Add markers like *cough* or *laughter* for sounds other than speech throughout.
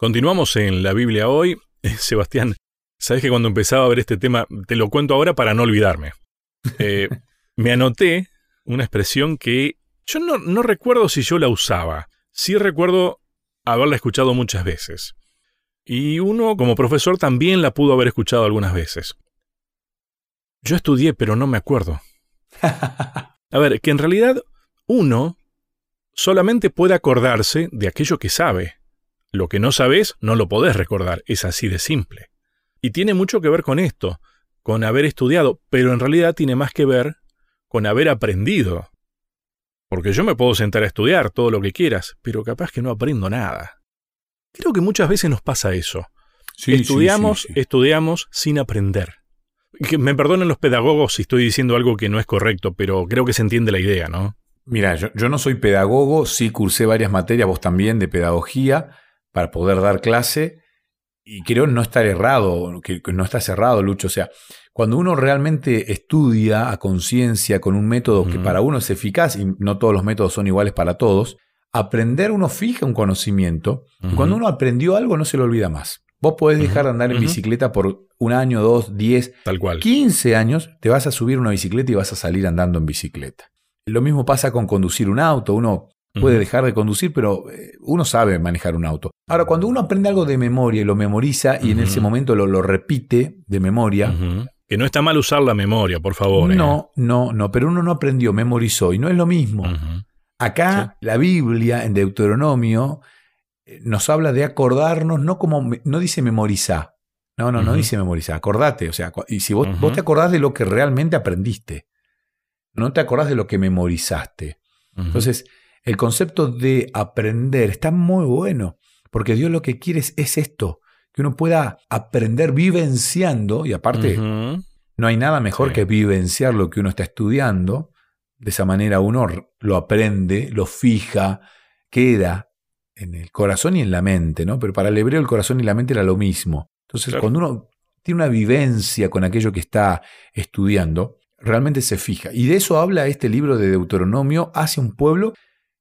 Continuamos en la Biblia hoy. *laughs* Sebastián, sabes que cuando empezaba a ver este tema, te lo cuento ahora para no olvidarme. Eh, *laughs* me anoté una expresión que yo no, no recuerdo si yo la usaba. Sí recuerdo haberla escuchado muchas veces. Y uno como profesor también la pudo haber escuchado algunas veces. Yo estudié, pero no me acuerdo. *laughs* A ver, que en realidad uno solamente puede acordarse de aquello que sabe. Lo que no sabes no lo podés recordar, es así de simple. Y tiene mucho que ver con esto, con haber estudiado, pero en realidad tiene más que ver con haber aprendido. Porque yo me puedo sentar a estudiar todo lo que quieras, pero capaz que no aprendo nada. Creo que muchas veces nos pasa eso. estudiamos, estudiamos sin aprender. Que me perdonen los pedagogos si estoy diciendo algo que no es correcto, pero creo que se entiende la idea, ¿no? Mira, yo, yo no soy pedagogo, sí cursé varias materias, vos también, de pedagogía, para poder dar clase, y creo no estar errado, que, no está cerrado, Lucho. O sea, cuando uno realmente estudia a conciencia con un método que para uno es eficaz, y no todos los métodos son iguales para todos, aprender uno fija un conocimiento. y cuando uno aprendió algo no se lo olvida más. Vos podés dejar de andar en bicicleta por un año, dos, diez, Tal cual. 15 años, te vas a subir una bicicleta y vas a salir andando en bicicleta. Lo mismo pasa con conducir un auto. Uno puede dejar de conducir, pero eh, uno sabe manejar un auto. Ahora, cuando uno aprende algo de memoria y lo memoriza y en ese momento lo, lo repite de memoria. Que no está mal usar la memoria, por favor. ¿eh? No, no, no, pero uno no aprendió, memorizó y no es lo mismo. Acá la Biblia en Deuteronomio eh, nos habla de acordarnos, no como, no dice memorizar. No, no, no dice memorizar, acordate. O sea, y si vos, vos te acordás de lo que realmente aprendiste, no te acordás de lo que memorizaste. Entonces, el concepto de aprender está muy bueno, porque Dios lo que quiere es, esto, que uno pueda aprender vivenciando, y aparte, no hay nada mejor que vivenciar lo que uno está estudiando. De esa manera uno lo aprende, lo fija, queda en el corazón y en la mente, ¿no? Pero para el hebreo el corazón y la mente era lo mismo. Entonces, cuando uno tiene una vivencia con aquello que está estudiando, realmente se fija. Y de eso habla este libro de Deuteronomio hacia un pueblo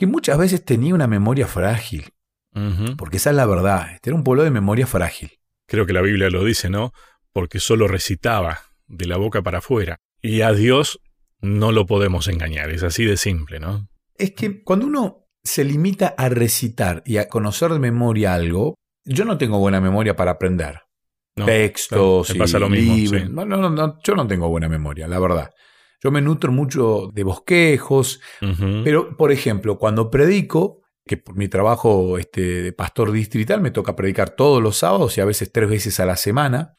que muchas veces tenía una memoria frágil. Porque esa es la verdad, este era un pueblo de memoria frágil. Creo que la Biblia lo dice, ¿no? Porque solo recitaba de la boca para afuera. Y a Dios no lo podemos engañar, es así de simple, ¿no? Es que cuando uno se limita a recitar y a conocer de memoria algo, yo no tengo buena memoria para aprender. Textos, y pasa lo mismo, no, no, no, yo no tengo buena memoria, la verdad. Yo me nutro mucho de bosquejos, pero por ejemplo, cuando predico, que por mi trabajo este, de pastor distrital me toca predicar todos los sábados y a veces tres veces a la semana,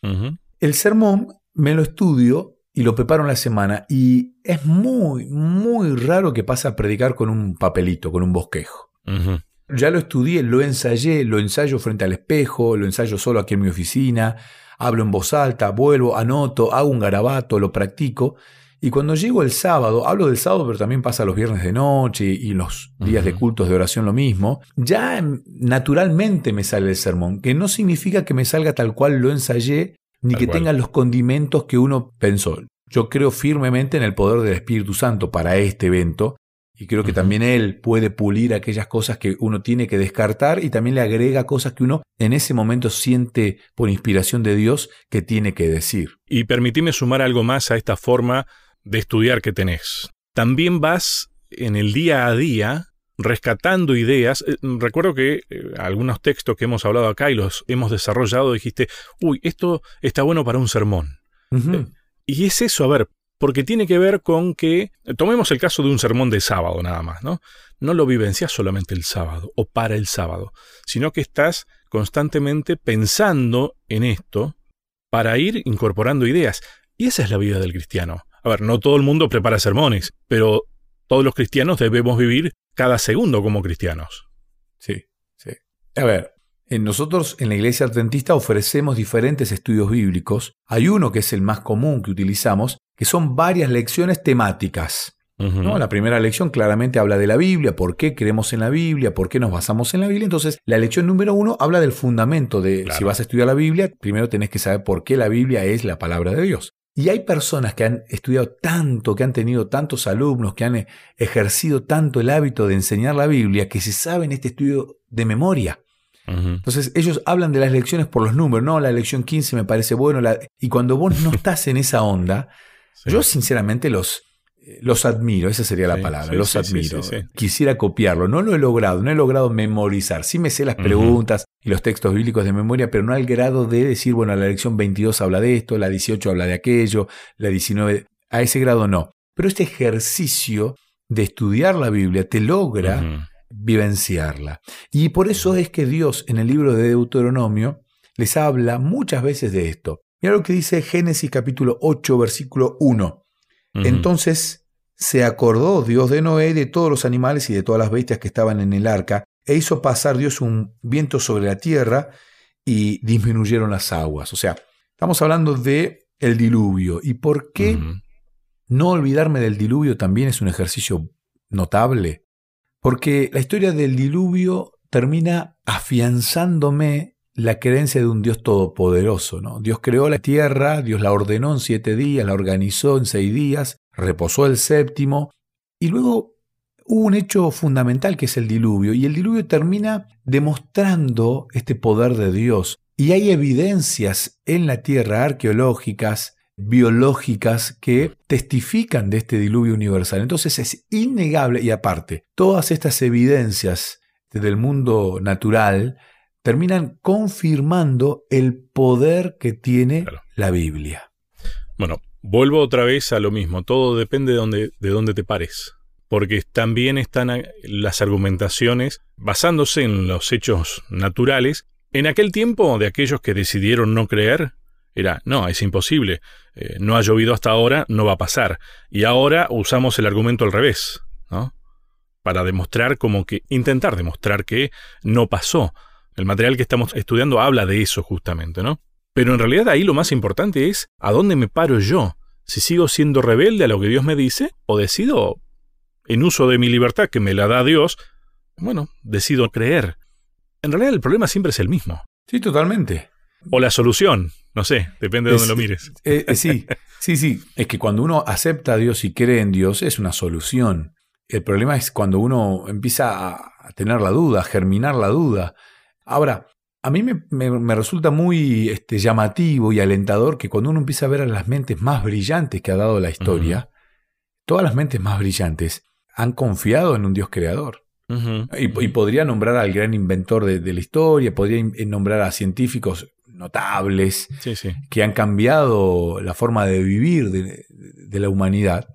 el sermón me lo estudio y lo preparo en la semana y es muy, muy raro que pase a predicar con un papelito, con un bosquejo. Ya lo estudié, lo ensayé, lo ensayo frente al espejo, lo ensayo solo aquí en mi oficina, hablo en voz alta, vuelvo, anoto, hago un garabato, lo practico y cuando llego el sábado, hablo del sábado, pero también pasa los viernes de noche y los días de cultos de oración lo mismo, ya naturalmente me sale el sermón, que no significa que me salga tal cual lo ensayé, ni que tenga los condimentos que uno pensó. Yo creo firmemente en el poder del Espíritu Santo para este evento, y creo que también Él puede pulir aquellas cosas que uno tiene que descartar y también le agrega cosas que uno en ese momento siente por inspiración de Dios que tiene que decir. Y permitime sumar algo más a esta forma de estudiar que tenés. También vas en el día a día rescatando ideas. Eh, recuerdo que eh, algunos textos que hemos hablado acá y los hemos desarrollado dijiste, uy, esto está bueno para un sermón. Eh, y es eso, a ver, porque tiene que ver con que, tomemos el caso de un sermón de sábado nada más, ¿no? No lo vivencias solamente el sábado o para el sábado, sino que estás constantemente pensando en esto para ir incorporando ideas. Y esa es la vida del cristiano. A ver, no todo el mundo prepara sermones, pero todos los cristianos debemos vivir cada segundo como cristianos. Sí, sí. A ver, en nosotros en la iglesia adventista ofrecemos diferentes estudios bíblicos. Hay uno que es el más común que utilizamos, que son varias lecciones temáticas. ¿no? La primera lección claramente habla de la Biblia, por qué creemos en la Biblia, por qué nos basamos en la Biblia. Entonces, la lección número uno habla del fundamento de si vas a estudiar la Biblia, primero tenés que saber por qué la Biblia es la palabra de Dios. Y hay personas que han estudiado tanto, que han tenido tantos alumnos, que han ejercido tanto el hábito de enseñar la Biblia, que se saben este estudio de memoria. Entonces ellos hablan de las lecciones por los números, no, la lección 15 me parece bueno, y cuando vos no *laughs* estás en esa onda, yo sinceramente los, los admiro, esa sería la palabra, los admiro. Quisiera copiarlo, no lo he logrado, no he logrado memorizar. Sí me sé las preguntas y los textos bíblicos de memoria, pero no al grado de decir, bueno, la lección 22 habla de esto, la 18 habla de aquello, la 19, a ese grado no. Pero este ejercicio de estudiar la Biblia te logra vivenciarla. Y por eso es que Dios en el libro de Deuteronomio les habla muchas veces de esto. Mira lo que dice Génesis capítulo 8, versículo 1. Entonces se acordó Dios de Noé de todos los animales y de todas las bestias que estaban en el arca, e hizo pasar Dios un viento sobre la tierra y disminuyeron las aguas. O sea, estamos hablando de el diluvio. ¿Y por qué no olvidarme del diluvio también es un ejercicio notable? Porque la historia del diluvio termina afianzándome la creencia de un Dios todopoderoso. ¿no? Dios creó la tierra, Dios la ordenó en siete días, la organizó en seis días, reposó el séptimo, y luego hubo un hecho fundamental que es el diluvio, y el diluvio termina demostrando este poder de Dios. Y hay evidencias en la tierra arqueológicas, biológicas que testifican de este diluvio universal. Entonces es innegable y aparte, todas estas evidencias del mundo natural terminan confirmando el poder que tiene la Biblia. Bueno, vuelvo otra vez a lo mismo, todo depende de dónde, de dónde te pares, porque también están las argumentaciones basándose en los hechos naturales. En aquel tiempo de aquellos que decidieron no creer, era, no, es imposible, eh, no ha llovido hasta ahora, no va a pasar. Y ahora usamos el argumento al revés, ¿no? Para demostrar como que, intentar demostrar que no pasó. El material que estamos estudiando habla de eso justamente, ¿no? Pero en realidad ahí lo más importante es a dónde me paro yo. Si sigo siendo rebelde a lo que Dios me dice, o decido, en uso de mi libertad que me la da Dios, bueno, decido creer. En realidad el problema siempre es el mismo. Sí, totalmente. O la solución, no sé, depende de dónde lo mires. Eh, eh, sí, sí, sí. Es que cuando uno acepta a Dios y cree en Dios, es una solución. El problema es cuando uno empieza a tener la duda, a germinar la duda. Ahora, a mí me, resulta muy este, llamativo y alentador que cuando uno empieza a ver a las mentes más brillantes que ha dado la historia, todas las mentes más brillantes han confiado en un Dios creador. y, podría nombrar al gran inventor de, la historia, podría nombrar a científicos notables que han cambiado la forma de vivir de, la humanidad.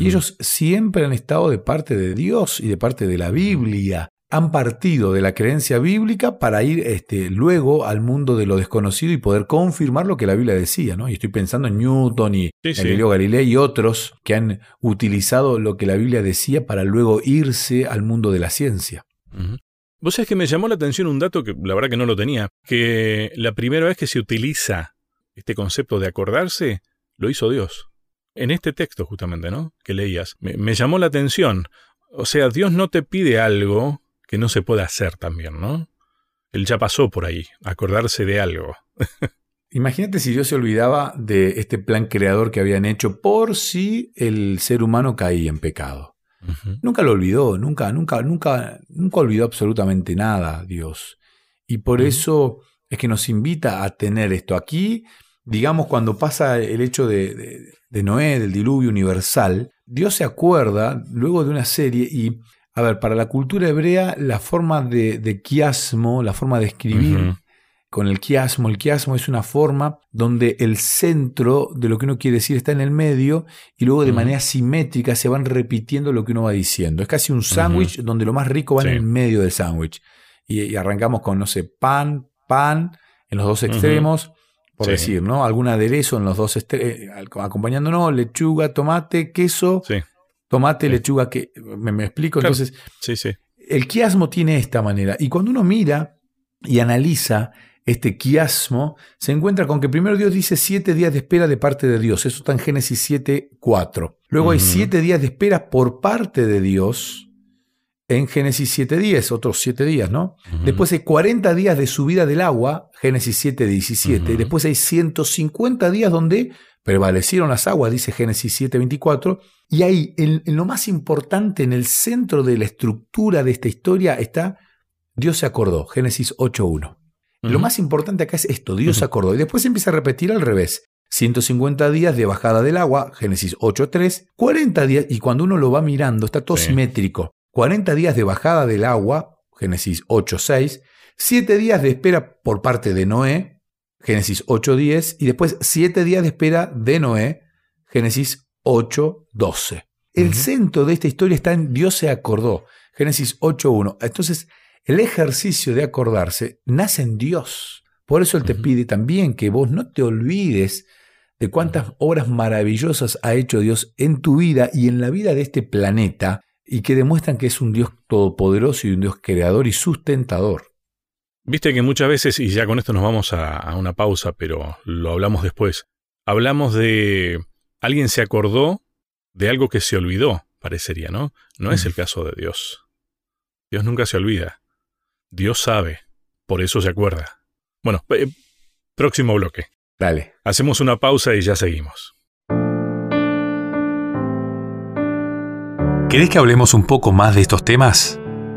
Y ellos siempre han estado de parte de Dios y de parte de la Biblia han partido de la creencia bíblica para ir este, luego al mundo de lo desconocido y poder confirmar lo que la Biblia decía, ¿no? Y estoy pensando en Newton y Galileo Galilei y otros que han utilizado lo que la Biblia decía para luego irse al mundo de la ciencia. Vos sabés que me llamó la atención un dato que la verdad que no lo tenía, que la primera vez que se utiliza este concepto de acordarse, lo hizo Dios. En este texto justamente, ¿no? Que leías. me llamó la atención. O sea, Dios no te pide algo que no se puede hacer también, ¿no? Él ya pasó por ahí, acordarse de algo. *laughs* Imagínate si Dios se olvidaba de este plan creador que habían hecho por si el ser humano caía en pecado. Nunca lo olvidó, nunca, nunca, nunca, nunca olvidó absolutamente nada Dios. Y por eso es que nos invita a tener esto aquí. Digamos, cuando pasa el hecho de, de Noé, del diluvio universal, Dios se acuerda luego de una serie y a ver, para la cultura hebrea, la forma de, quiasmo, la forma de escribir con el quiasmo, el quiasmo es una forma donde el centro de lo que uno quiere decir está en el medio y luego de manera simétrica se van repitiendo lo que uno va diciendo. Es casi un sándwich donde lo más rico va en el medio del sándwich. Y, arrancamos con, no sé, pan, pan en los dos extremos, por decir, ¿no? Algún aderezo en los dos extremos, eh, acompañándonos, lechuga, tomate, queso. Sí tomate, lechuga, que me, explico. Entonces, sí, sí. el quiasmo tiene esta manera. Y cuando uno mira y analiza este quiasmo, se encuentra con que primero Dios dice siete días de espera de parte de Dios. Eso está en Génesis 7, 4. Luego hay siete días de espera por parte de Dios en Génesis 7, 10, otros siete días, ¿no? Después hay 40 días de subida del agua, Génesis 7, 17. Después hay 150 días donde prevalecieron las aguas, dice Génesis 7:24, y ahí, en, lo más importante, en el centro de la estructura de esta historia, está Dios se acordó, Génesis 8.1. Lo más importante acá es esto, Dios se acordó. Y después empieza a repetir al revés. 150 días de bajada del agua, Génesis 8.3. 40 días, y cuando uno lo va mirando, está todo simétrico. 40 días de bajada del agua, Génesis 8.6. 7 días de espera por parte de Noé, Génesis 8.10. Y después 7 días de espera de Noé, Génesis 8.12. El centro de esta historia está en Dios se acordó, Génesis 8.1. Entonces, el ejercicio de acordarse nace en Dios. Por eso Él te pide también que vos no te olvides de cuántas obras maravillosas ha hecho Dios en tu vida y en la vida de este planeta y que demuestran que es un Dios todopoderoso y un Dios creador y sustentador. Viste que muchas veces, y ya con esto nos vamos a, una pausa, pero lo hablamos después, hablamos de alguien se acordó de algo que se olvidó, parecería, ¿no? No es el caso de Dios. Dios nunca se olvida. Dios sabe, por eso se acuerda. Bueno, eh, próximo bloque. Dale. Hacemos una pausa y ya seguimos. ¿Querés que hablemos un poco más de estos temas?